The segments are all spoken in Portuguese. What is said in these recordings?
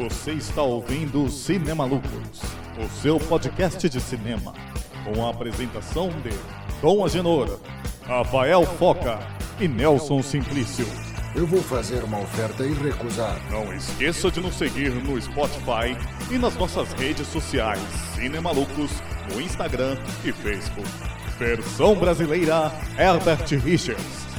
Você está ouvindo Cinema Lucros, o seu podcast de cinema, com a apresentação de Dom Agenor, Rafael Foca e Nelson Simplício. Eu vou fazer uma oferta irrecusável. Não esqueça de nos seguir no Spotify e nas nossas redes sociais Cinema Lucros, no Instagram e Facebook. Versão brasileira Herbert Richards.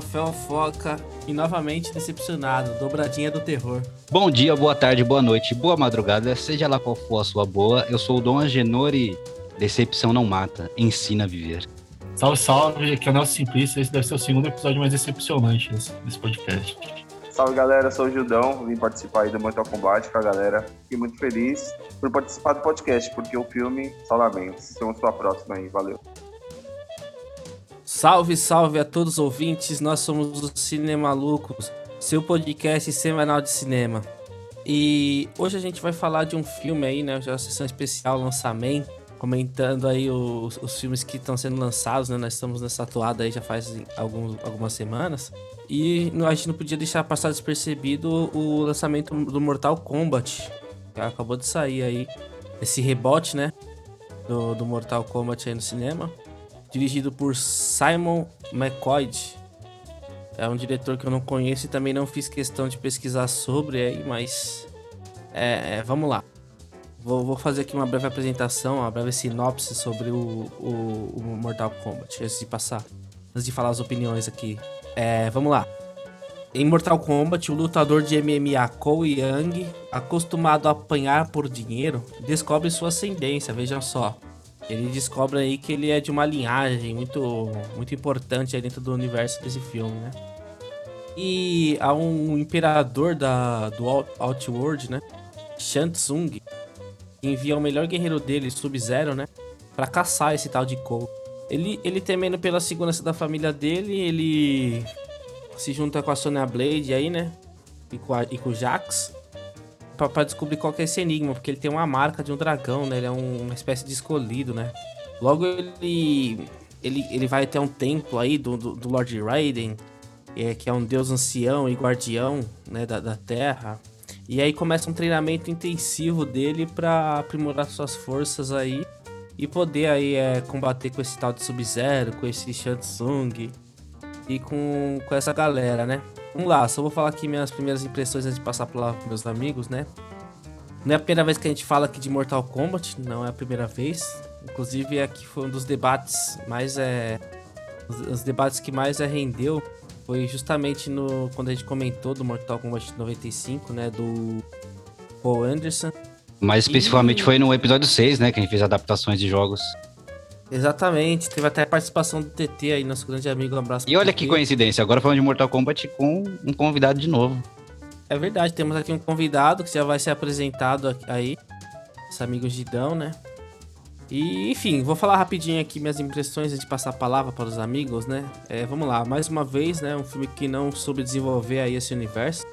Rafael Foca e novamente decepcionado, dobradinha do terror. Bom dia, boa tarde, boa noite, boa madrugada, seja lá qual for a sua boa. Eu sou o Dom Agenor e decepção não mata, ensina a viver. Salve, salve, aqui é o Nelson Simplício. Esse deve ser o segundo episódio mais decepcionante desse, desse podcast. Salve galera, eu sou o Gildão, vim participar aí do Mortal Kombat com a galera. Fiquei muito feliz por participar do podcast, porque o filme, só lamentos. Vamos pra próxima aí, valeu. Salve, salve a todos os ouvintes, nós somos os Cinemalucos, seu podcast semanal de cinema. E hoje a gente vai falar de um filme aí, né, já sessão especial, lançamento, comentando aí os, os filmes que estão sendo lançados, né, nós estamos nessa atuada aí já faz alguns, algumas semanas. E a gente não podia deixar passar despercebido o lançamento do Mortal Kombat, que acabou de sair aí, esse rebote, né, do, do Mortal Kombat aí no cinema dirigido por Simon McCoy. É um diretor que eu não conheço e também não fiz questão de pesquisar sobre aí, mas é, é, vamos lá. Vou, vou, fazer aqui uma breve apresentação, uma breve sinopse sobre o, o, o, Mortal Kombat, antes de passar, antes de falar as opiniões aqui. É, vamos lá. Em Mortal Kombat, o lutador de MMA Cole Young, acostumado a apanhar por dinheiro, descobre sua ascendência, vejam só. Ele descobre aí que ele é de uma linhagem muito, muito importante aí dentro do universo desse filme, né? E há um imperador da, do Outworld, né? Que envia o melhor guerreiro dele, Sub-Zero, né? Pra caçar esse tal de Cole. Ele, ele temendo pela segurança da família dele, ele se junta com a Sonya Blade aí, né? E com, a, e com o Jax para descobrir qual é esse enigma, porque ele tem uma marca de um dragão, né? Ele é um, uma espécie de escolhido, né? Logo ele ele, ele vai até um templo aí do, do, do Lord Raiden, é, que é um deus ancião e guardião né, da, da Terra. E aí começa um treinamento intensivo dele para aprimorar suas forças aí e poder aí é, combater com esse tal de Sub-Zero, com esse Shansung e com, com essa galera, né? Vamos lá, só vou falar aqui minhas primeiras impressões antes de passar para meus amigos, né? Não é a primeira vez que a gente fala aqui de Mortal Kombat, não é a primeira vez. Inclusive aqui foi um dos debates mais é os, os debates que mais é, rendeu foi justamente no quando a gente comentou do Mortal Kombat 95, né, do Paul Anderson. Mais especificamente e... foi no episódio 6, né, que a gente fez adaptações de jogos. Exatamente, teve até a participação do TT aí, nosso grande amigo. Um abraço. E olha que coincidência, agora falando de Mortal Kombat com um convidado de novo. É verdade, temos aqui um convidado que já vai ser apresentado aí. Esse amigo Gidão, né? E, enfim, vou falar rapidinho aqui minhas impressões antes de passar a palavra para os amigos, né? É, vamos lá, mais uma vez, né? Um filme que não soube desenvolver aí esse universo.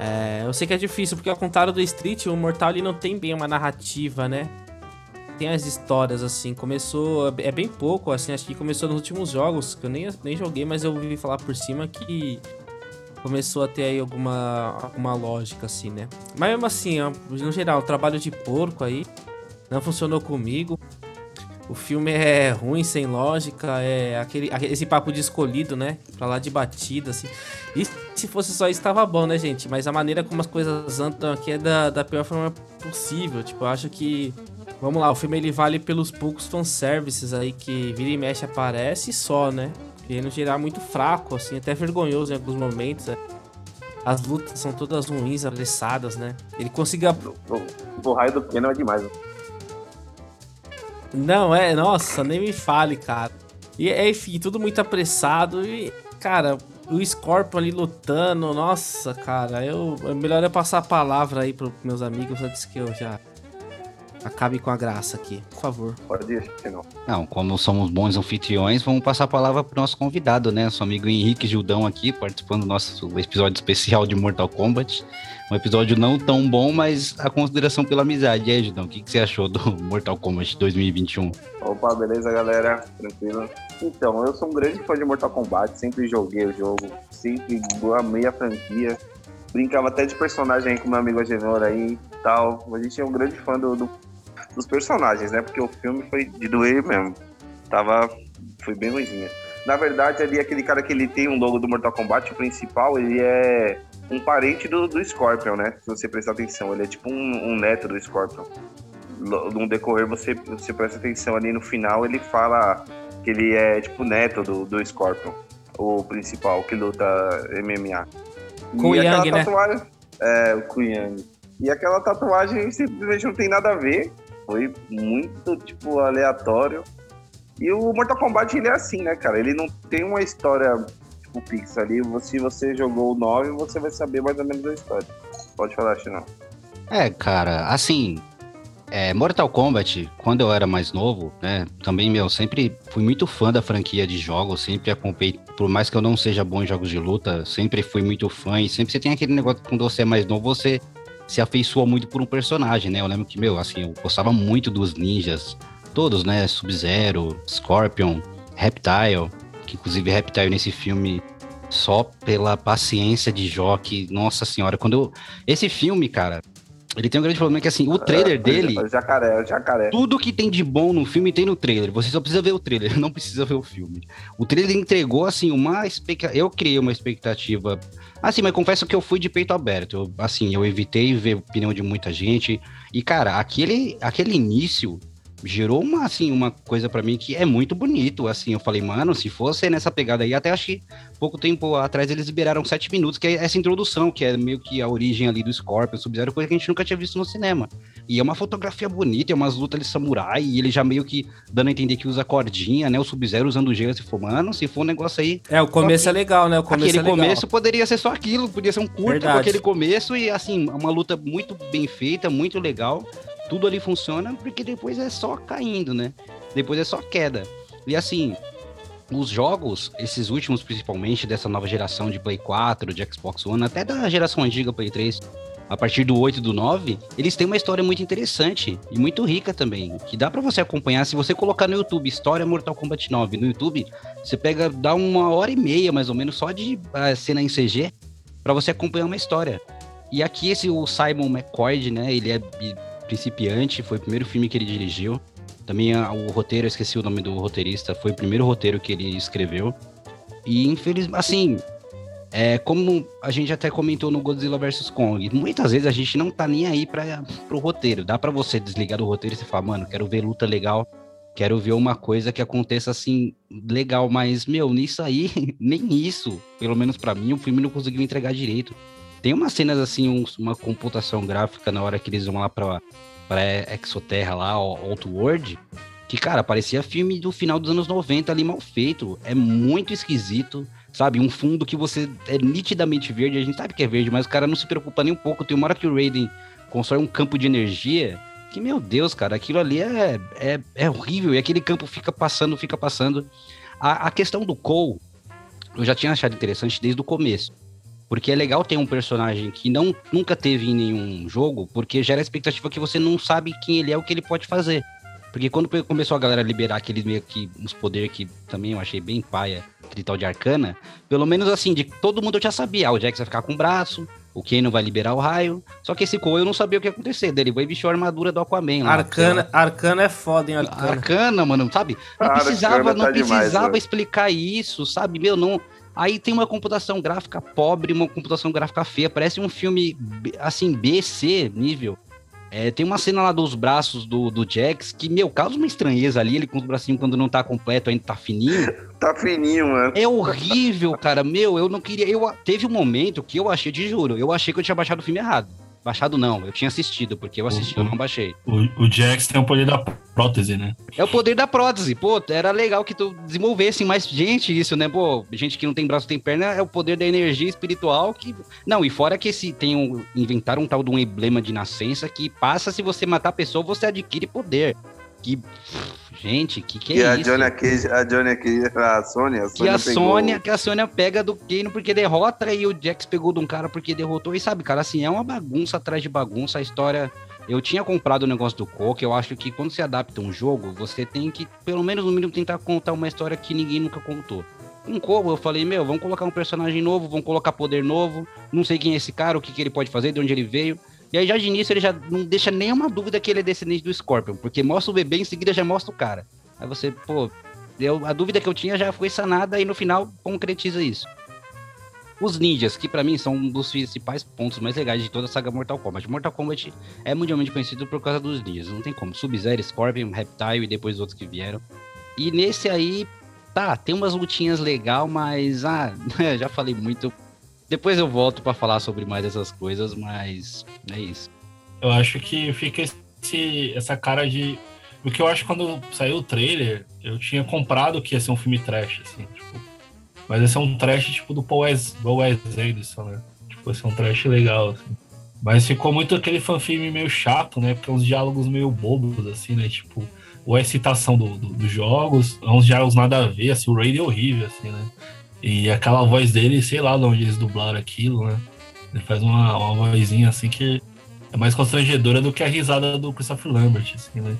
É, eu sei que é difícil, porque ao contrário do Street, o Mortal ele não tem bem uma narrativa, né? Tem as histórias, assim. Começou. É bem pouco, assim. Acho que começou nos últimos jogos, que eu nem, nem joguei, mas eu ouvi falar por cima que começou a ter aí alguma, alguma lógica, assim, né? Mas mesmo assim, no geral, trabalho de porco aí não funcionou comigo. O filme é ruim, sem lógica, é aquele, esse papo de escolhido, né? Pra lá de batida, assim. E se fosse só isso, tava bom, né, gente? Mas a maneira como as coisas andam aqui é da, da pior forma possível. Tipo, eu acho que Vamos lá, o filme ele vale pelos poucos fanservices aí que vira e mexe aparece só, né? Geral é muito fraco, assim, até vergonhoso em alguns momentos. Né? As lutas são todas ruins, apressadas, né? Ele consiga. O, o raio do piano é demais. Né? Não, é, nossa, nem me fale, cara. E é, enfim, tudo muito apressado e, cara, o Scorpion ali lutando, nossa, cara, eu. Melhor é passar a palavra aí pros meus amigos antes que eu já Acabe com a graça aqui, por favor. Pode ir, não. Não, como somos bons anfitriões, vamos passar a palavra pro nosso convidado, né? Nosso amigo Henrique Gildão aqui, participando do nosso episódio especial de Mortal Kombat. Um episódio não tão bom, mas a consideração pela amizade. E aí, Gildão, o que, que você achou do Mortal Kombat 2021? Opa, beleza, galera? Tranquilo? Então, eu sou um grande fã de Mortal Kombat, sempre joguei o jogo, sempre amei a franquia. Brincava até de personagem aí com meu amigo Agenor aí e tal. A gente é um grande fã do, do- dos personagens, né? Porque o filme foi de doer mesmo. Tava. Foi bem ruimzinha. Na verdade, ali aquele cara que ele tem um logo do Mortal Kombat, o principal, ele é um parente do, do Scorpion, né? Se você prestar atenção, ele é tipo um, um neto do Scorpion. No decorrer, você, você presta atenção ali no final, ele fala que ele é tipo neto do, do Scorpion, o principal que luta MMA. Com E aquela né? tatuagem, É, o Ku Yang. E aquela tatuagem simplesmente não tem nada a ver. Foi muito, tipo, aleatório. E o Mortal Kombat, ele é assim, né, cara? Ele não tem uma história, tipo, fixa ali. Se você jogou o 9, você vai saber mais ou menos a história. Pode falar, Chinão. É, cara, assim, é, Mortal Kombat, quando eu era mais novo, né, também, meu, sempre fui muito fã da franquia de jogos, sempre acompanhei, por mais que eu não seja bom em jogos de luta, sempre fui muito fã, e sempre você tem aquele negócio, que quando você é mais novo, você se afeiçoa muito por um personagem, né, eu lembro que, meu, assim, eu gostava muito dos ninjas, todos, né, Sub-Zero, Scorpion, Reptile, que inclusive Reptile nesse filme só pela paciência de Jock, nossa senhora, quando eu... Esse filme, cara, ele tem um grande problema que, assim, o trailer dele... O jacaré, o jacaré. Tudo que tem de bom no filme tem no trailer. Você só precisa ver o trailer, não precisa ver o filme. O trailer entregou, assim, uma expectativa. Eu criei uma expectativa. Assim, mas confesso que eu fui de peito aberto. Eu, assim, eu evitei ver a opinião de muita gente. E, cara, aquele, aquele início gerou uma, assim, uma coisa pra mim que é muito bonito. Assim, eu falei, mano, se fosse nessa pegada aí, até acho que pouco tempo atrás eles liberaram sete minutos, que é essa introdução, que é meio que a origem ali do Scorpion, Sub-Zero, coisa que a gente nunca tinha visto no cinema. E é uma fotografia bonita, é umas lutas de samurai, e ele já meio que dando a entender que usa cordinha, né? O Sub-Zero usando gelo, se for, mano, se for um negócio aí. É, o começo é legal, né? O começo aquele é legal. começo poderia ser só aquilo, podia ser um curto Verdade. com aquele começo e assim, uma luta muito bem feita, muito legal. Tudo ali funciona, porque depois é só caindo, né? Depois é só queda. E assim, os jogos, esses últimos principalmente, dessa nova geração de Play 4, de Xbox One, até da geração antiga Play 3, a partir do 8 e do 9, eles têm uma história muito interessante e muito rica também, que dá pra você acompanhar se você colocar no YouTube História Mortal Kombat 9 no YouTube, você pega dá uma hora e meia mais ou menos só de ah, cena em CG pra você acompanhar uma história. E aqui esse o Simon McCoy, né, ele é principiante, foi o primeiro filme que ele dirigiu. Também o roteiro, eu esqueci o nome do roteirista, foi o primeiro roteiro que ele escreveu. E infelizmente, assim, é, como a gente até comentou no Godzilla vs Kong, muitas vezes a gente não tá nem aí para pro roteiro. Dá pra você desligar do roteiro e você falar, mano, quero ver luta legal, quero ver uma coisa que aconteça assim legal, mas meu, nisso aí, nem isso, pelo menos pra mim, o filme não conseguiu entregar direito. Tem umas cenas assim, uns- uma computação gráfica na hora que eles vão lá pra, pra Exoterra lá, Outworld, que, cara, parecia filme do final dos anos 90 ali mal feito. É muito esquisito, sabe? Um fundo que você é nitidamente verde, a gente sabe que é verde, mas o cara não se preocupa nem um pouco. Tem uma hora que o Raiden constrói um campo de energia que, meu Deus, cara, aquilo ali é, é, é horrível. E aquele campo fica passando, fica passando. A, a questão do Cole, eu já tinha achado interessante desde o começo. Porque é legal ter um personagem que não, nunca teve em nenhum jogo, porque gera a expectativa que você não sabe quem ele é, o que ele pode fazer. Porque quando começou a galera a liberar aqueles meio que uns poderes que também eu achei bem paia, aquele tal de arcana, pelo menos assim, de todo mundo eu já sabia. Ah, o Jax vai ficar com o braço, o Kano vai liberar o raio. Só que esse Cole eu não sabia o que ia acontecer. Daí ele vai vestir a armadura do Aquaman lá. Arcana, Arcana é foda, hein, Arcana. Arcana, mano, sabe? Não precisava, não tá demais, precisava explicar isso, sabe? Meu, não. Aí tem uma computação gráfica pobre, uma computação gráfica feia, parece um filme assim, B, C nível. É, tem uma cena lá dos braços do, do Jax que, meu, causa uma estranheza ali, ele com os bracinhos quando não tá completo, ainda tá fininho. Tá fininho, mano. É horrível, cara. Meu, eu não queria. Eu, teve um momento que eu achei, te juro, eu achei que eu tinha baixado o filme errado. Baixado não, eu tinha assistido, porque eu assisti, eu não baixei. O, o Jax tem o poder da prótese, né? É o poder da prótese. Pô, era legal que tu desenvolvesse mais gente isso, né? Pô, gente que não tem braço, tem perna, é o poder da energia espiritual que... Não, e fora que esse, tem um... Inventaram um tal de um emblema de nascença que passa se você matar a pessoa, você adquire poder. Que... Gente, que que é a isso? Johnny Cage, a Johnny Cage, a Sônia, a Que a pegou- Sônia, que a Sônia pega do Kano porque derrota e o Jax pegou de um cara porque derrotou. E sabe, cara, assim, é uma bagunça atrás de bagunça. A história. Eu tinha comprado o negócio do Coke. Eu acho que quando se adapta um jogo, você tem que, pelo menos no mínimo, tentar contar uma história que ninguém nunca contou. Um Coco, eu falei, meu, vamos colocar um personagem novo, vamos colocar poder novo. Não sei quem é esse cara, o que, que ele pode fazer, de onde ele veio. E aí, já de início, ele já não deixa nenhuma dúvida que ele é descendente do Scorpion, porque mostra o bebê em seguida já mostra o cara. Aí você, pô, eu, a dúvida que eu tinha já foi sanada e no final concretiza isso. Os ninjas, que pra mim são um dos principais pontos mais legais de toda a saga Mortal Kombat. Mortal Kombat é mundialmente conhecido por causa dos ninjas, não tem como. Sub-Zero, Scorpion, Reptile e depois os outros que vieram. E nesse aí, tá, tem umas lutinhas legal, mas ah, já falei muito. Depois eu volto pra falar sobre mais essas coisas, mas é isso. Eu acho que fica esse, essa cara de. Porque eu acho que quando saiu o trailer, eu tinha comprado que ia ser um filme trash, assim, tipo. Mas esse é um trash tipo do Paul Wes, Anderson, né? Tipo, esse é um trash legal, assim. Mas ficou muito aquele fanfilme meio chato, né? Porque é uns diálogos meio bobos, assim, né? Tipo, ou é citação do, do- dos jogos, é uns diálogos nada a ver, assim, o Ray é horrível, assim, né? E aquela voz dele, sei lá de onde eles dublaram aquilo, né? Ele faz uma, uma vozinha assim que é mais constrangedora do que a risada do Christopher Lambert, assim, né?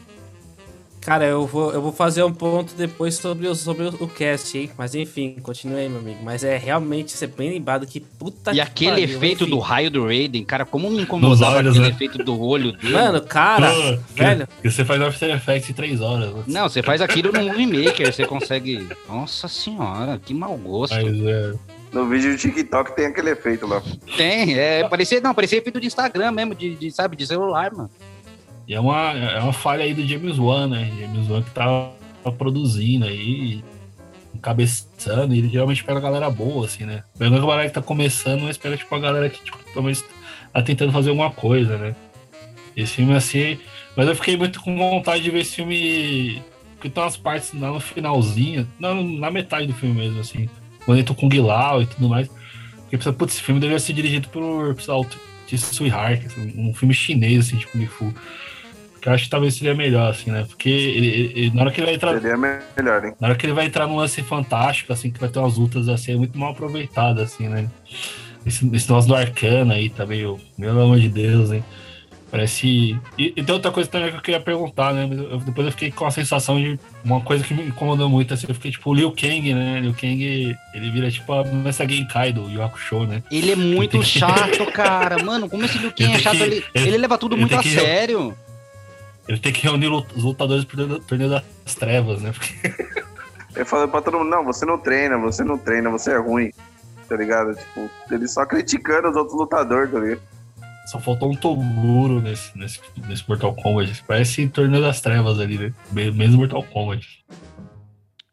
Cara, eu vou, eu vou fazer um ponto depois sobre o, sobre o cast, hein? Mas enfim, continue aí, meu amigo. Mas é realmente, você é bem lembrado que puta E que aquele pariu, efeito enfim. do raio do Raiden, cara, como me incomodava olhos, aquele né? efeito do olho dele. Mano, cara, Pô, que- velho. Que você faz After Effects em três horas. né? Não, você faz aquilo no Movie Maker, você consegue. Nossa senhora, que mau gosto. Mas é. No vídeo do TikTok tem aquele efeito lá. Tem, é, parecia, não, parecia efeito de Instagram mesmo, de, de, sabe, de celular, mano. E é uma, é uma falha aí do James Wan, né? James Wan que tá, tá produzindo aí, encabeçando, e ele geralmente pega a galera boa, assim, né? Pega a galera que tá começando, mas pega, tipo, a galera que, tipo, pelo menos tá tentando fazer alguma coisa, né? Esse filme, assim... Mas eu fiquei muito com vontade de ver esse filme... Porque tem umas partes lá no finalzinho, na, na metade do filme mesmo, assim. Quando entra com o Guilau e tudo mais. Porque, putz, esse filme deveria ser dirigido por, sei lá, o Tsui Hark, assim, um filme chinês, assim, tipo, Kung Fu. Que eu acho que talvez seria melhor, assim, né? Porque ele, ele- ele- na hora que ele vai entrar. Seria melhor, hein? Na hora que ele vai entrar num lance fantástico, assim, que vai ter umas lutas assim, é muito mal aproveitado, assim, né? Esse, esse negócio do Arcana aí tá meio. Meu amor de Deus, hein? Parece. E, e tem outra coisa também que eu queria perguntar, né? Mas eu- depois eu fiquei com a sensação de uma coisa que me incomodou muito, assim, eu fiquei tipo o Liu Kang, né? Liu Kang, ele vira tipo a Nessa Genkai do Yu Hakusho, né? Ele é muito tem que- chato, cara. Mano, como esse Liu Kang Ele é chato, que- ele, ele- ele leva tudo ele muito a que- sério. Ele tem que reunir os lutadores pro torneio- torneio das trevas, né? Porque Ele falou pra todo mundo, não, você não treina, você não treina, você é ruim. Tá ligado? Tipo, ele só criticando os outros lutadores, tá ligado? Só faltou um Toguro nesse, nesse, nesse Mortal Kombat. Parece Torneio das Trevas ali, né? Me- Mesmo Mortal Kombat.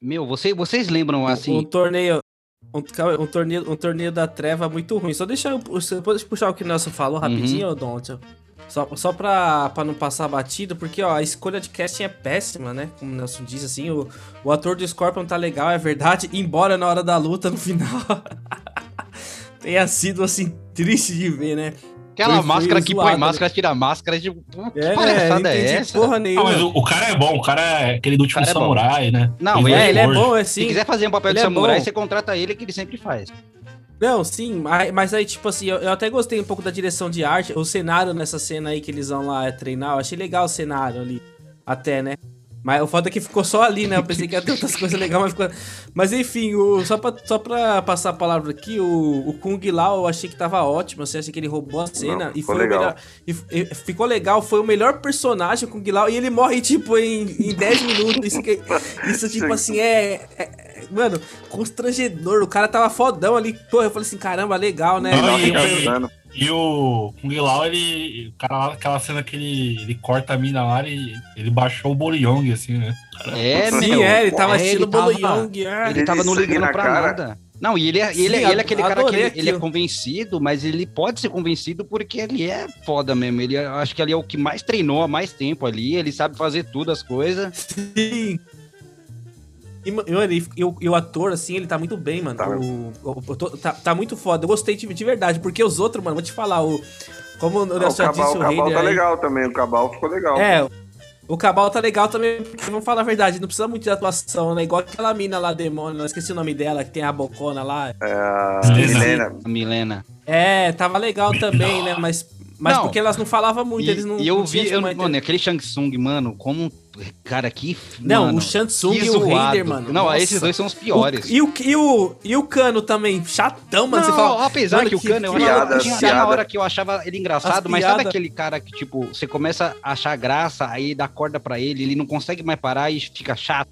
Meu, você, vocês lembram um assim? torneio. Um, um torneio, um torneio da treva muito ruim. Só deixa eu pu- pode puxar o que o Nelson falou rapidinho, Uhum. ô Donald. Só, só pra, pra não passar batido, porque ó, a escolha de casting é péssima, né? Como o Nelson disse, assim, o, o ator do Scorpion tá legal, é verdade, embora na hora da luta, no final, tenha sido, assim, triste de ver, né? Aquela foi- foi máscara que põe zoado, máscara, tira máscara, tipo, pô, que É, não palhaçada é essa? porra Ah, nenhuma. mas o, o cara é bom, o cara é aquele do último cara é bom. samurai, né? Não, Ele é, é ele é bom, é Se quiser fazer um papel de Ele é samurai, bom. você contrata ele, que ele sempre faz. Não, sim, mas, aí, tipo assim, eu, eu até gostei um pouco da direção de arte. O cenário nessa cena aí que eles vão lá treinar, eu achei legal o cenário ali. Até, né? Mas o foda é que ficou só ali, né? Eu pensei que ia ter outras coisas legais, mas ficou. Mas enfim, o, só, pra, só pra passar a palavra aqui, o, o Kung Lao eu achei que tava ótimo. Assim, achei que ele roubou a cena. Não, e foi legal. o melhor. E, e ficou legal, foi o melhor personagem, o Kung Lao. E ele morre, tipo, em, em 10 minutos. Isso, que, isso tipo assim, é- é- Mano, constrangedor. O cara tava fodão ali. Pô, eu falei assim, caramba, legal, né? Não, e- e-. E o Kung Lao, ele. O cara lá, aquela cena que ele, ele corta a mina lá, ele, ele baixou o Boliong, assim, né? É, Sim, meu. é, ele tava é, estilo ele tava- Bolo Young. é. Ele tava não ligando pra cara. nada. Não, e ele é, ele, é- Sim, ele é aquele cara que ele, ele é convencido, mas ele pode ser convencido porque ele é foda mesmo. Ele é- acho que ele é o que mais treinou há mais tempo ali, ele sabe fazer tudo as coisas. Sim. E, mano, e, e o, e o ator, assim, ele tá muito bem, mano. Tá. O, o- o- tô- tá, tá muito foda. Eu gostei de, de verdade, porque os outros, mano, vou te falar, o. Como o Ah, já Cabal, disse, o o Cabal Raider tá aí- legal também. O Cabal ficou legal. É, o Cabal tá legal também, porque vamos falar a verdade, não precisa muito de atuação, né? Igual aquela mina lá, demônio, eu esqueci o nome dela, que tem a bocona lá. É, a Milena. Milena. A Milena. É, tava legal também, né? Mas, mas Não. porque elas não falavam muito, E, eles não. e eu não vi, eu, mano, aquele Shang Tsung, mano, como. Cara, que. Não, mano, o Shansung que e o. Raider, mano. Não, nossa. esses dois são os piores. O- e, o, e, o, e o Cano também, chatão, mano. não, você fala, apesar mano, que o Cano, eu que achava, piada, tinha, piada. tinha uma hora que eu achava ele engraçado, As mas sabe aquele cara que, tipo, você começa a achar graça, aí dá corda pra ele, ele não consegue mais parar e fica chato.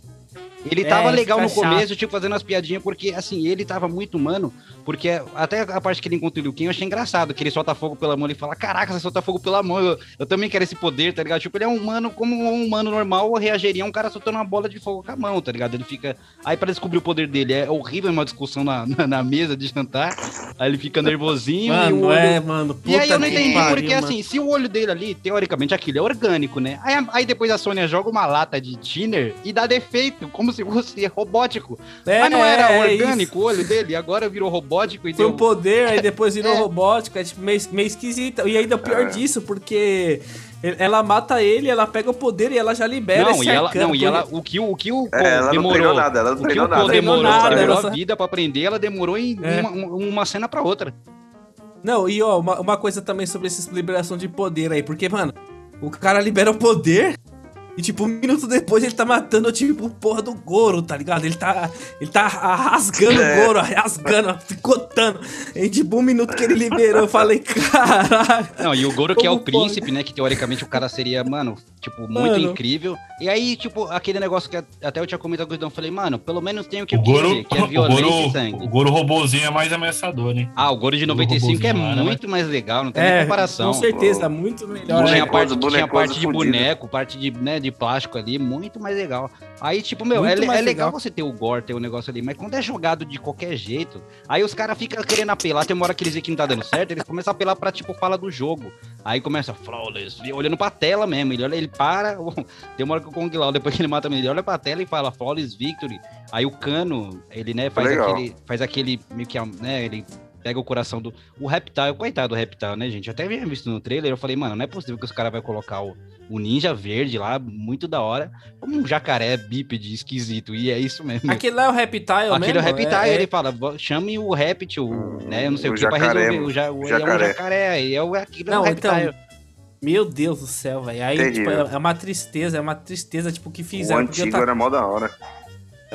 Ele É, tava legal no chato. começo, tipo, fazendo as piadinhas, porque, assim, ele tava muito humano, porque até a parte que ele encontra o Liu Kang eu achei engraçado, que ele solta fogo pela mão, ele fala, caraca, você solta fogo pela mão, eu, eu também quero esse poder, tá ligado? Tipo, ele é um humano, como um humano normal reagiria a um cara soltando uma bola de fogo com a mão, tá ligado? Ele fica... Aí pra descobrir o poder dele, é horrível uma discussão na, na, na mesa de jantar, aí ele fica nervosinho e o Mano, olho... é, mano. E aí eu não entendi, pariu, porque mano. assim, se o olho dele ali, teoricamente, aquilo é orgânico, né? Aí, aí depois a Sônia joga uma lata de thinner e dá defeito, como se fosse robótico. É, Mas não era é orgânico o olho dele, agora virou robótico e Foi deu... um poder, aí depois virou É. robótico, é tipo meio, meio esquisito. E ainda o pior É. disso, porque ela mata ele, ela pega o poder e ela já libera Não, esse e ela, não, e ela, o que o, o que o É, ela não demorou, treinou nada, ela não o que o nada. Demorou, nada, demorou a vida pra aprender, ela demorou em É. uma, uma cena pra outra. Não, e ó, uma, uma coisa também sobre essa liberação de poder aí, porque, mano, o cara libera o poder e, tipo, um minuto depois ele tá matando, tipo, o porra do Goro, tá ligado? Ele tá, ele tá rasgando É. o Goro, rasgando, picotando. E, tipo, um minuto que ele liberou, eu falei, caralho. Não, e o Goro que é o pode? príncipe, né? Que teoricamente o cara seria, mano, tipo, muito Mano. incrível. E aí, tipo, aquele negócio que até eu tinha comentado com o Guidão, eu falei, mano, pelo menos tem o que O eu Goro, queria, que é o, violência e Goro, sangue. o Goro robozinho é mais ameaçador, né? Ah, o Goro de O 95 é robozinho lá, né? muito mais legal, não tem nem É, comparação. com certeza, muito melhor. Tinha, né? Bonecoso, parte, tinha bonecoso parte de boneco, parte de, né, de plástico ali, muito mais legal. Aí, tipo, meu, é, é legal, legal. você ter o gore, ter o negócio ali, mas quando é jogado de qualquer jeito, aí os caras ficam querendo apelar, tem uma hora que eles veem que não tá dando certo, eles começam a apelar pra, tipo, fala do jogo. Aí começa, flawless, e olhando pra tela mesmo, ele olha, ele para, tem uma hora que o Kong Lao, depois que ele mata ele olha pra tela e fala, flawless victory. Aí o Cano, ele, né, faz Legal. aquele, faz aquele, meio que, né, ele pega o coração do. O Reptile, coitado do Reptile, né, gente? Eu até havia visto no trailer, eu falei, mano, não é possível que os caras vão colocar o, o ninja verde lá, muito da hora, como um jacaré bípede esquisito, e é isso mesmo. Aquele lá é o Reptile mesmo? Aquele é o Reptile, é, ele fala, "Vo- chame o Reptil, né? Eu não sei o, o que pra jacaré, resolver. O, ja, o, jacaré. É um jacaré, e é o, aquilo é Não, o então, Reptile. Meu Deus do céu, velho. Aí, tipo, Terrível. é é uma tristeza, é uma tristeza, tipo, que O fizeram. porque eu antigo era mó da hora.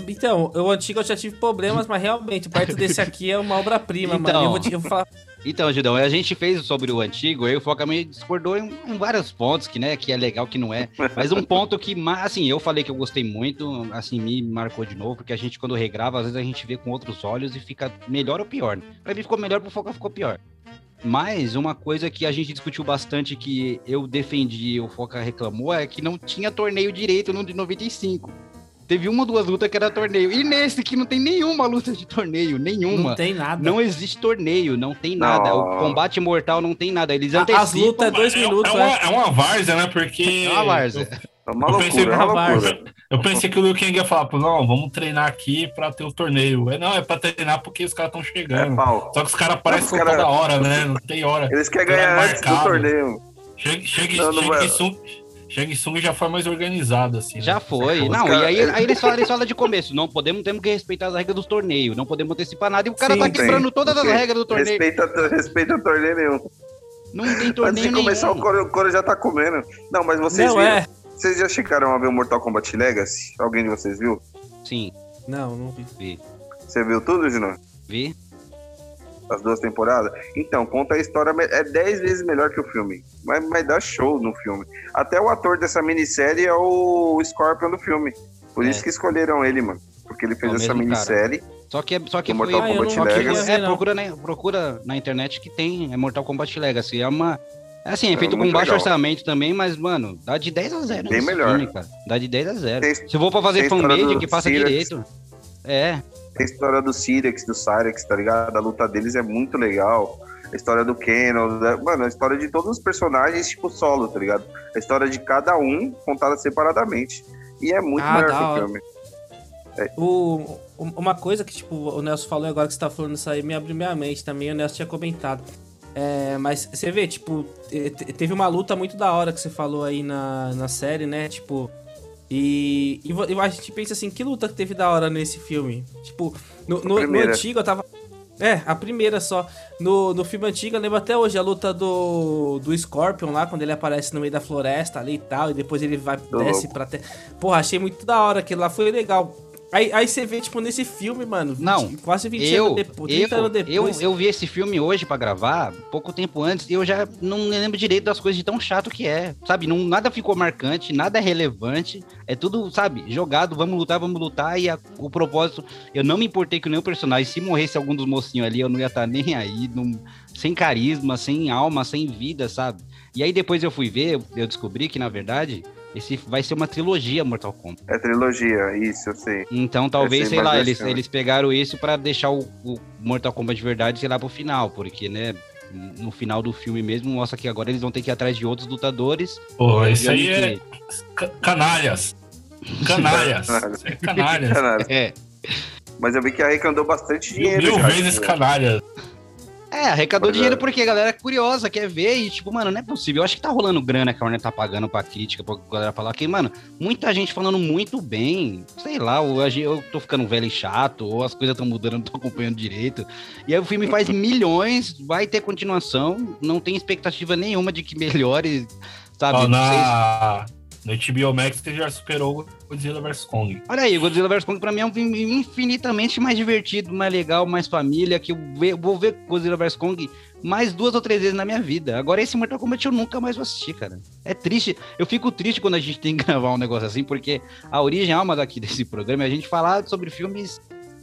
Então, o antigo eu já tive problemas, mas realmente, perto desse aqui é uma obra-prima, mano. Então. Eu vou, te, eu falar. Então, Judão, a gente fez sobre o antigo, eu e o Foca meio discordou em, em vários pontos, que, né, que é legal, que não é. Mas um ponto que, assim, eu falei que eu gostei muito, assim, me marcou de novo, porque a gente, quando regrava, às vezes a gente vê com outros olhos e fica melhor ou pior. Pra mim ficou melhor, pro Foca ficou pior. Mas uma coisa que a gente discutiu bastante, que eu defendi o Foca reclamou, é que não tinha torneio direito no de 95. Teve uma ou duas lutas que era torneio. E nesse que não tem nenhuma luta de torneio, nenhuma. Não tem nada. Não existe torneio, não tem nada. Não. O combate mortal não tem nada. Eles antecipam. As lutas é dois É- minutos, é, uma, né? é uma várzea, né? Porque. É uma várzea. É uma Eu pensei loucura, é uma. Eu pensei que o Liu Kang ia falar, pô, não, vamos treinar aqui pra ter o torneio. É, não, é pra treinar porque os caras estão É chegando. pau. Só que os caras parecem Os com cara- toda hora, né? Não tem hora. Eles querem ganhar antes do torneio. Shang Shang- Não, não Shang Tsung já foi mais organizado, assim. né? Já foi. Os Não, cara- e aí, aí eles, falam, eles falam de começo. Não podemos, temos que respeitar as regras dos torneios. Não podemos antecipar nada. E o cara Sim, tá tem, quebrando todas as Tem. regras do torneio. Respeita, respeita o torneio nenhum. Não tem Antes torneio de começar, nenhum. o Coro, o Coro já tá comendo. Não, mas vocês Não, viram? é. Vocês já chegaram a ver o Mortal Kombat Legacy? Alguém de vocês viu? Sim, Não, não vi. vi. Você viu tudo, Gino? Vi? As duas temporadas? Então, conta a história, é 10 vezes melhor que o filme. Mas, mas dá show no filme. Até o ator dessa minissérie é o Scorpion do filme. Por É. isso que escolheram ele, mano. Porque ele fez É essa minissérie. Só que, é- só que foi. Mortal Ah, eu Kombat queria Legacy. É, procura na, procura na internet que tem. É Mortal Kombat Legacy. É uma. É assim, é É feito com muito baixo legal. orçamento também, mas, mano, dá de 10 a 0. Bem melhor. Filme, cara. Dá de 10 a 0. Tem- Se for pra fazer fanmade, que Sirius. direito. É. Tem a história do Cyrex, do Cyrex, tá ligado? A luta deles é muito legal. A história do Kenon, da- mano, a história de todos os personagens, tipo, solo, tá ligado? A história de cada um contada separadamente. E é muito Ah, melhor que o filme. O, um- uma coisa que, tipo, o Nelson falou agora que você tá falando isso aí, me abriu minha mente também, o Nelson tinha comentado. É, mas você vê, tipo, te- te- teve uma luta muito da hora que você falou aí na, na série, né? Tipo. E, e e a gente pensa assim, que luta que teve da hora nesse filme? Tipo, no, no- no antigo eu tava. É, a primeira só. No, no filme antigo, eu lembro até hoje a luta do, do Scorpion lá, quando ele aparece no meio da floresta ali e tal, e depois ele vai, desce louco. pra terra. Porra, achei muito da hora, aquilo lá foi legal. Aí, aí você vê, tipo, nesse filme, mano, 20 Não, quase 20 Eu, anos depois, eu, 30 anos depois. eu, eu vi esse filme hoje pra gravar, pouco tempo antes, e eu já não lembro direito das coisas de tão chato que é. Sabe, não, nada ficou marcante, nada é relevante. É tudo, sabe, jogado, vamos lutar, vamos lutar. E a- o propósito, eu não me importei com nenhum personagem. Se morresse algum dos mocinhos ali, eu não ia estar nem aí, não- sem carisma, sem alma, sem vida, sabe? E aí depois eu fui ver, eu descobri que, na verdade, esse vai ser uma trilogia Mortal Kombat. É trilogia, isso, eu sei. Então talvez, sei sei lá, bastante eles, eles pegaram isso pra deixar o, o Mortal Kombat de verdade, sei lá, pro final, porque, né, no final do filme mesmo, mostra que agora eles vão ter que ir atrás de outros lutadores. Pô, isso aí ali é ca- canalhas. Canalhas. Canalhas. É canalhas. Que- É, Mas eu vi que arrecadou bastante Mil, dinheiro. mil já, vezes canalhas. É, arrecadou Pois dinheiro é. porque a galera é curiosa, quer ver, e tipo, mano, não é possível. Eu acho que tá rolando grana que a Warner tá pagando pra crítica, pra galera falar que, mano, muita gente falando muito bem, sei lá, ou eu tô ficando velho e chato, ou as coisas estão mudando, não tô acompanhando direito. E aí o filme faz milhões, vai ter continuação, não tem expectativa nenhuma de que melhore, sabe? Sei- na, no HBO Max ele já superou Godzilla vs Kong. Olha aí, Godzilla vs Kong pra mim é um filme infinitamente mais divertido, mais legal, mais família, que eu vou ver Godzilla vs Kong mais duas ou três vezes na minha vida. Agora esse Mortal Kombat eu nunca mais vou assistir, cara. É triste, eu fico triste quando a gente tem que gravar um negócio assim, porque a origem, alma daqui desse programa é a gente falar sobre filmes,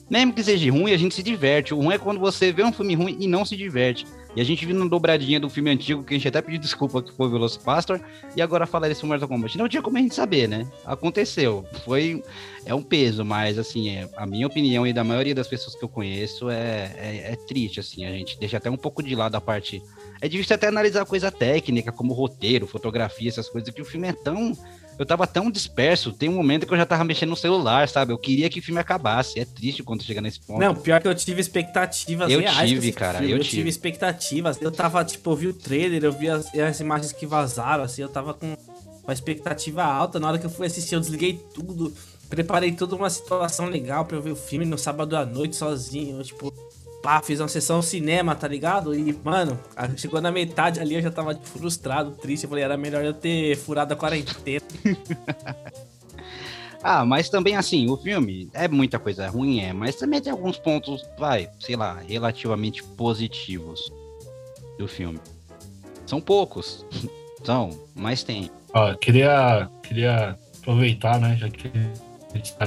mesmo que seja ruim, a gente se diverte. O ruim é quando você vê um filme ruim e não se diverte. E a gente viu na dobradinha do filme antigo, que a gente até pediu desculpa que foi o Velocipastor, e agora falar desse Mortal Kombat. Não tinha como a gente saber, né? Aconteceu. Foi. É um peso, mas assim, é, a minha opinião e da maioria das pessoas que eu conheço é, é, é triste, assim. A gente deixa até um pouco de lado a parte. É difícil até analisar coisa técnica, como roteiro, fotografia, essas coisas, que o filme é tão. Eu tava tão disperso. Tem um momento que eu já tava mexendo no celular, sabe? Eu queria que o filme acabasse. É triste quando chega nesse ponto. Não, pior que eu tive expectativas Eu reais tive, cara, eu Eu, tive. tive expectativas. Eu tava, tipo, eu vi o trailer, eu vi as, as imagens que vazaram, assim, eu tava com uma expectativa alta. Na hora que eu fui assistir, eu desliguei tudo. Preparei toda uma situação legal pra eu ver o filme no sábado à noite sozinho. Eu, tipo, pá, fiz uma sessão cinema, tá ligado? E, mano, a- chegou na metade ali, eu já tava frustrado, triste. Eu falei, era melhor eu ter furado a quarentena. Ah, mas também assim, o filme é muita coisa ruim, é, mas também tem alguns pontos, vai, sei lá, relativamente positivos do filme. São poucos, são, mas tem. Ó, queria, queria aproveitar, né? Já que a gente tá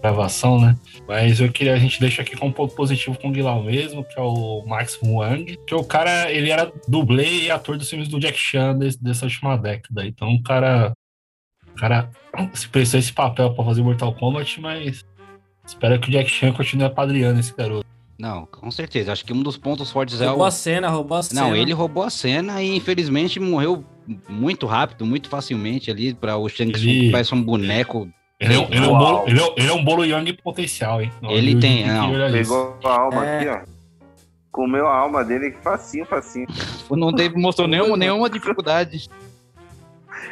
gravação, né? Mas eu queria, a gente deixa aqui com um ponto positivo com o Guilau mesmo, que é o Max Wang, que o cara, ele era dublê e ator dos filmes do Jack Chan desse- dessa última década. Então o cara, o cara se prestou esse papel pra fazer Mortal Kombat, mas espero que o Jack Chan continue apadrinhando esse garoto. Não, com certeza, acho que um dos pontos fortes é Roubou o... a cena, roubou a cena. Não, ele roubou a cena e infelizmente morreu muito rápido, muito facilmente ali, para o Shang Tsung, Ele- que parece um boneco. Ele é, um- ele é um bolo, ele, é, ele é um bolo Young potencial, hein? Ele Eu tem, que não. Pegou a alma É. aqui, ó. Comeu a alma dele facinho, facinho. Não teve, mostrou nenhuma, nenhuma dificuldade.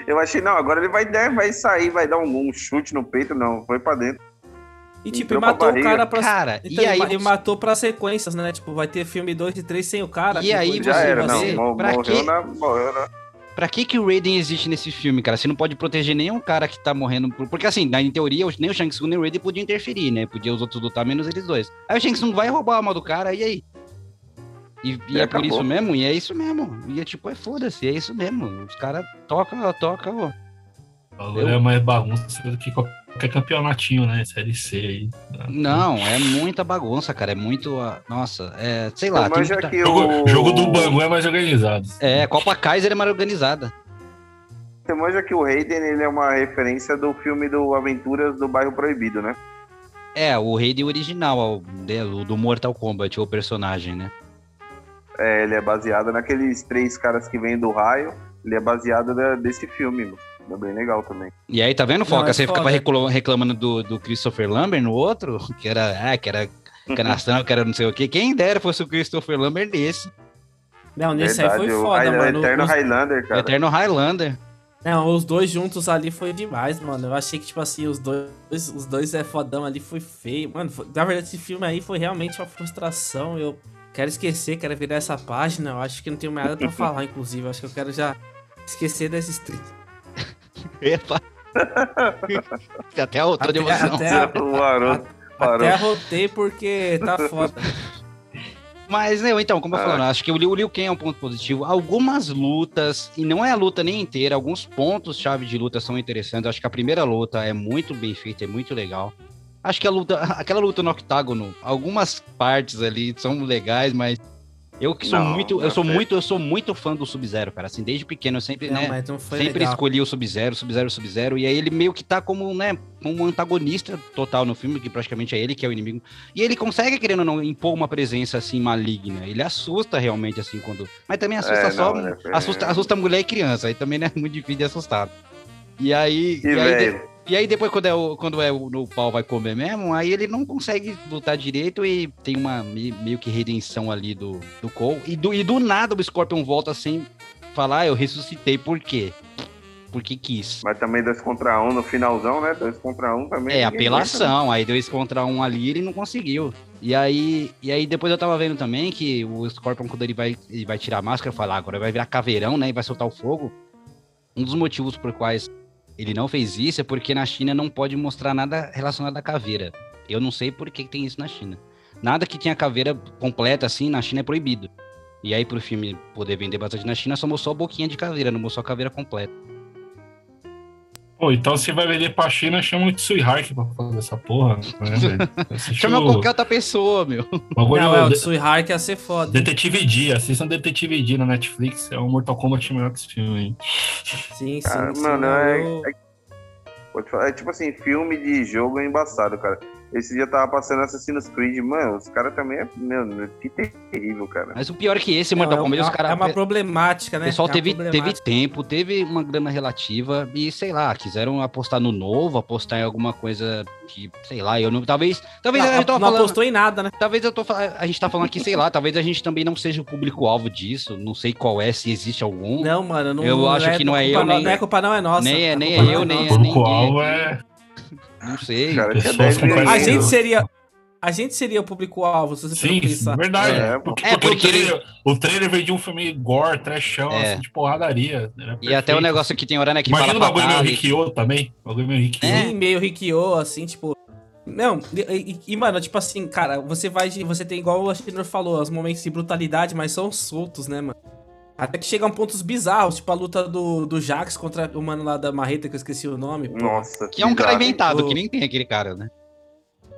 Eu achei, não, agora ele vai, dar- vai sair, vai dar um, um chute no peito, não. Foi pra dentro. E tipo, ele matou o cara pra. Cara, Então, e aí... ele matou pra sequências, né? Tipo, vai ter filme 2 e 3 sem o cara. E tipo, aí ele Já você era, não. ver, Mo- pra morreu, quê? na, morreu na. Pra que que o Raiden existe nesse filme, cara? Você não pode proteger nenhum cara que tá morrendo. por- Porque assim, na- em teoria, nem o Shang Tsung nem o Raiden podiam interferir, né? Podia os outros lutar, menos eles dois. Aí o Shang Tsung vai roubar a alma do cara, e aí? E, e E é por isso mesmo, e é isso mesmo. E é tipo, é foda-se, é isso mesmo. Os caras tocam, tocam, ó. O bagulho é mais bagunça do que qualquer campeonatinho, né? Série C aí. Não, é muita bagunça, cara. É muito. Nossa, é. Sei lá. Tem manja muita- que o... jogo do Bangu é mais organizado. É, Copa Kaiser é mais organizada. Você manja que o Hayden ele é uma referência do filme do Aventuras do Bairro Proibido, né? É, o Raiden original, o o do Mortal Kombat, o personagem, né? É, ele é baseado naqueles três caras que vêm do raio. Ele é baseado da- desse filme, mano. É bem legal também. E aí, tá vendo, Foca? é Você ficava foda. reclo- reclamando do, do Christopher Lambert no outro, que era, ah, que era canastrão, que era não sei o quê. Quem dera fosse o Christopher Lambert desse. Não, nesse aí foi foda, High- mano. Eterno Os- Highlander, O cara. Eterno Highlander. Não, os dois juntos ali foi demais, mano. Eu achei que, tipo assim, os dois, os dois é fodão ali, foi feio. Mano, foi- na verdade, esse filme aí foi realmente uma frustração. Eu quero esquecer, quero virar essa página. Eu acho que não tenho mais nada pra falar, inclusive. Eu acho que eu quero já esquecer dessa stream. Epa. Até outra de Até- emoção. até- garoto parou. Até arrotei porque tá foda. Mas, né, então, como eu Ah. falando, acho que o Liu, o Liu Kang é um ponto positivo. Algumas lutas, e não é a luta nem inteira, alguns pontos-chave de luta são interessantes. Acho que a primeira luta é muito bem feita, é muito legal. Acho que a luta, aquela luta no octágono, algumas partes ali são legais, mas eu que sou Não, muito, eu não sou sei. muito, eu sou muito fã do Sub-Zero, cara. Assim, desde pequeno eu sempre, Não, né, mas não foi sempre legal. escolhi o Sub-Zero, Sub-Zero, Sub-Zero, e aí ele meio que tá como, né, como um antagonista total no filme, que praticamente é ele que é o inimigo. E ele consegue, querendo ou não, impor uma presença, assim, maligna. Ele assusta realmente, assim, quando... Mas também assusta É, só... não, né, assusta, é. assusta mulher e criança, aí também não é muito difícil de assustar. E aí... E, e aí, e aí depois, quando é, o, quando é o, no pau vai comer mesmo, aí ele não consegue lutar direito e tem uma me- meio que redenção ali do, do Cole. E do, e do nada o Scorpion volta sem falar, "Ah, eu ressuscitei, por quê? Porque quis. mas também dois contra um no finalzão, né? Dois contra um também. É, ninguém aguenta, apelação. Aí dois contra um ali, ele não conseguiu. E aí, e aí depois eu tava vendo também que o Scorpion, quando ele vai, ele vai tirar a máscara, falar agora vai virar caveirão, né? E vai soltar o fogo. Um dos motivos por quais ele não fez isso é porque na China não pode mostrar nada relacionado à caveira. Eu não sei por que, tem isso na China. Nada que tenha caveira completa assim, na China é proibido. E aí, pro filme poder vender bastante na China, só mostrou a boquinha de caveira, não mostrou a caveira completa. Pô, então se vai vender pra China, chama o Tsui Hark pra fazer essa porra. Né, Chama o qualquer outra pessoa, meu. bagulho Não, é, o de- Tsui Hark ia ser foda. Detetive D, assistam Detetive D na Netflix. É um Mortal Kombat melhor que esse filme aí. Sim, sim. Cara, sim, mano, é, eu- é- falar, é tipo assim, filme de jogo é embaçado, cara. Esse dia tava passando Assassin's Creed, mano, os caras também é, meu, que terrível, cara. Mas o pior é que esse Não, Mortal é, Kombat, os uma- caras. é uma problemática, O né? pessoal É teve, teve tempo, teve uma grana relativa e, sei lá, quiseram apostar no novo, apostar em alguma coisa que, sei lá, eu não. Talvez. Talvez Não, eu tô não falando. apostou em nada, né? Talvez eu tô A gente tá falando aqui, sei lá, talvez a gente também não seja o público-alvo disso. Não sei qual é, se existe algum. Não, mano, não Eu acho que não é culpa eu, nem- Não é culpa não é nossa. nem é- A nem é não eu, nem é O ninguém público-alvo é. Não sei. Cara, tinha pessoas 10 com milhões. A gente seria... A gente seria o público-alvo, se você Sim, pensar. verdade. É, porque, é, porque porque o, trailer, o trailer veio de um filme gore, trashão, É. assim, de porradaria. E até o negócio que tem hora, né, que Imagina o fala bagulho meio. Rikyo também. O bagulho meio Rikyo. É. Sim, meio Rikyo, assim, tipo. Não, e, e- e, mano, tipo assim, cara, você vai de. Você tem, igual o Ashdor falou, os momentos de brutalidade, mas são soltos, né, mano? Até que chegam pontos bizarros, tipo a luta do, do Jax contra o mano lá da Marreta, que eu esqueci o nome. pô. Nossa. Que é um cara inventado, O- que nem tem aquele cara, né?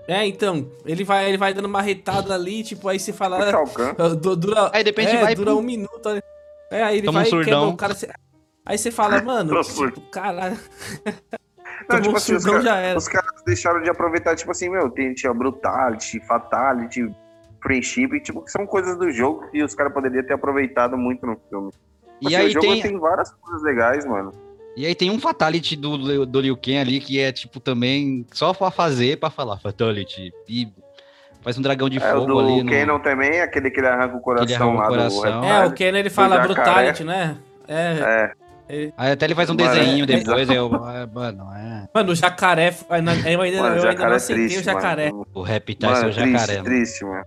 É, então, ele vai, ele vai dando uma retada ali, tipo, aí você fala. Ah, du- Dura, Aí de repente é, vai dura pro- um minuto. É, aí ele Toma um vai e surdão. quebra o cara. você- Aí você fala, mano, tipo, caralho. Não, tipo um assim, os, surdão, cara- já era. os caras deixaram de aproveitar, tipo assim, meu, tem, tinha Brutality, Fatality, Friendship, tipo, que são coisas do jogo que os caras poderiam ter aproveitado muito no filme. E Assim, aí o jogo tem, tem várias coisas legais, mano. E aí tem um Fatality do, Liu- do Liu Kang ali que é tipo também só pra fazer, pra falar Fatality. E faz um dragão de É, o fogo do ali. no- Canon também, aquele que ele arranca o coração arranca o lá coração. do É, o Reptile. Ken ele fala brutality, né? É. É, Aí até ele faz um Mano, desenho é- depois, eu, ah, mano, é. Mano, o jacaré. Eu ainda, mano, eu o ainda jacaré não é aceitei triste, o jacaré. mano. O Reptile é o jacaré. triste, mano. triste, mano.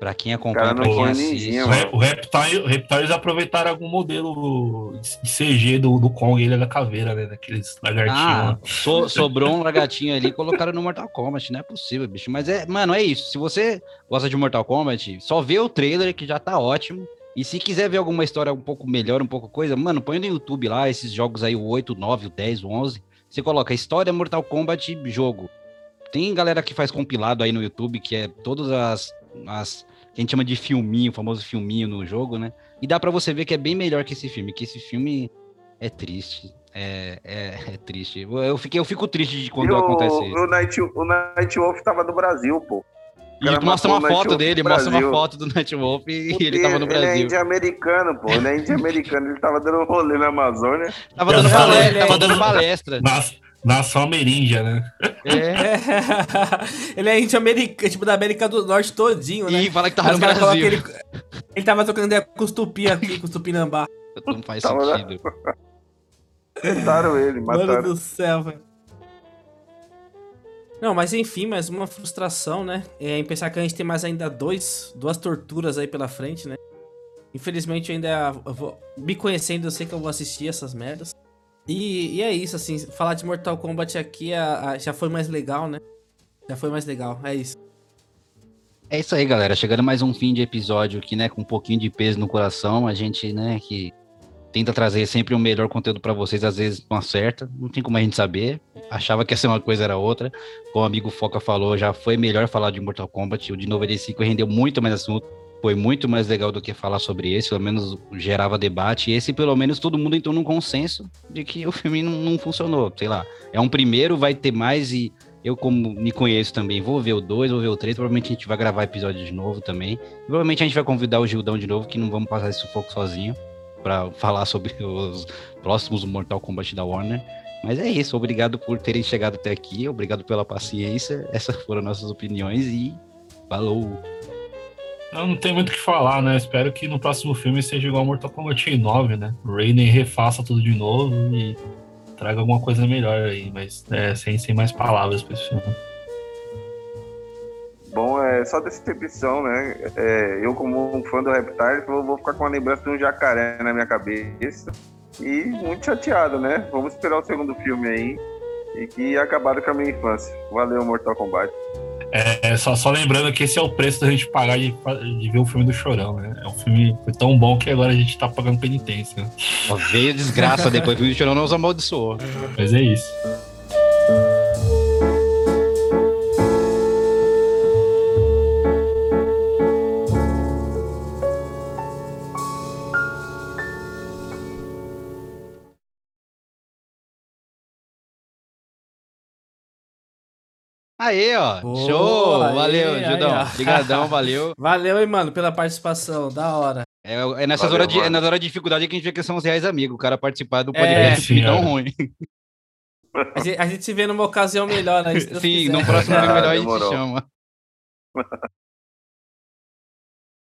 Pra quem acompanha, pra quem assiste. ninjinha, O, Reptile, o Reptile, eles aproveitaram algum modelo de CG do, do Kong, ele é da caveira, né? Daqueles lagartinhos. Ah, lá. so- sobrou um lagartinho ali e colocaram no Mortal Kombat. Não é possível, bicho. Mas é, mano, é isso. Se você gosta de Mortal Kombat, só vê o trailer que já tá ótimo. E se quiser ver alguma história um pouco melhor, um pouco coisa, mano, põe no YouTube lá esses jogos aí, o 8, o 9, o 10, o 11. Você coloca História Mortal Kombat jogo. Tem galera que faz compilado aí no YouTube, que é todas as, as que a gente chama de filminho, o famoso filminho no jogo, né? E dá pra você ver que é bem melhor que esse filme, que esse filme é triste. É, é, é triste. Eu, fiquei, eu fico triste de E quando o, acontece isso. o, Night, o Night Wolf tava no Brasil, pô. E mostra uma Night foto Wolf dele, mostra uma Brasil. foto do Nightwolf e Porque ele tava no Ele é Brasil. índio americano, pô. Ele é índio americano. Ele tava dando rolê na Amazônia. Tava dando Não, palestra, ele é- tava dando palestra. Nação ameríndia, né? É. Ele é índio-americano, tipo da América do Norte todinho, né? E fala que tava Aí no Brasil. Ele, ele tava trocando ideia com os tupi aqui, com os tupinambá. Não faz Tava sentido. Mataram ele, Mano mataram. do céu, velho. Não, mas enfim, mais uma frustração, né? É, em pensar que a gente tem mais ainda dois, duas torturas aí pela frente, né? Infelizmente, eu ainda vou, me conhecendo, eu sei que eu vou assistir essas merdas. E, e é isso, assim, falar de Mortal Kombat aqui a- a- já foi mais legal, né? Já foi mais legal, é isso. É isso aí, galera. Chegando mais um fim de episódio aqui, né? Com um pouquinho de peso no coração. A gente, né, que tenta trazer sempre o melhor conteúdo pra vocês, às vezes não acerta. Não tem como a gente saber. Achava que ia ser uma coisa, era outra. Como o amigo Foca falou, já foi melhor falar de Mortal Kombat. O de 95 rendeu muito mais assunto. Foi muito mais legal do que falar sobre esse, pelo menos gerava debate. E esse, pelo menos, todo mundo entrou num consenso de que o filme não, não funcionou. Sei lá, é um primeiro, vai ter mais e eu, como me conheço também, vou ver o 2, vou ver o 3. Provavelmente a gente vai gravar episódio de novo também. Provavelmente a gente vai convidar o Gildão de novo, que não vamos passar esse sufoco sozinho, pra falar sobre os próximos Mortal Kombat da Warner. Mas é isso, obrigado por terem chegado até aqui, obrigado pela paciência. Essas foram nossas opiniões e falou! Eu não tem muito o que falar, né? Espero que no próximo filme seja igual Mortal Kombat 9, né? Raiden refaça tudo de novo e traga alguma coisa melhor aí, mas é, sem, sem mais palavras pra esse filme. Bom, é só decepção, né? É, eu, como um fã do Reptile, vou, vou ficar com uma lembrança de um jacaré na minha cabeça. E muito chateado, né? Vamos esperar o segundo filme aí. E que acabaram com a minha infância. Valeu, Mortal Kombat. É, só, só lembrando que esse é o preço da gente pagar de, de ver o filme do Chorão, né? É um filme foi tão bom que agora a gente tá pagando penitência. né? Veio desgraça depois, o Chorão não os amaldiçoou. Mas é isso. Aê, ó. Boa, Show! aê, valeu, Gildão. ó. Obrigadão, valeu. Valeu, hein, mano, pela participação, da hora. É, é nessas Valeu, horas de, é nas horas de dificuldade que a gente vê que são os reais amigos. O cara participar do É, podcast sim, tão é. ruim. A gente, a gente se vê numa ocasião melhor, né? Sim, quiser. no próximo Ah, melhor a gente demorou. chama.